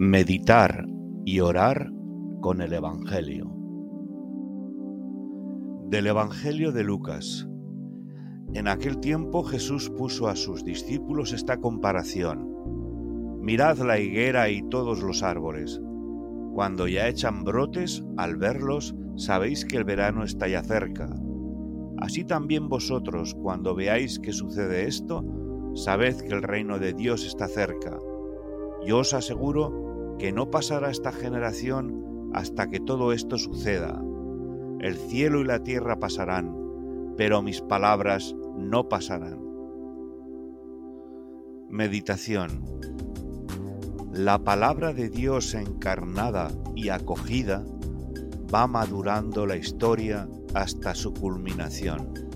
Meditar y orar con el Evangelio. Del Evangelio de Lucas. En aquel tiempo Jesús puso a sus discípulos esta comparación. Mirad la higuera y todos los árboles. Cuando ya echan brotes, al verlos, sabéis que el verano está ya cerca. Así también vosotros, cuando veáis que sucede esto, sabed que el reino de Dios está cerca. Yo os aseguro que no pasará esta generación hasta que todo esto suceda. El cielo y la tierra pasarán, pero mis palabras no pasarán. Meditación La palabra de Dios encarnada y acogida va madurando la historia hasta su culminación.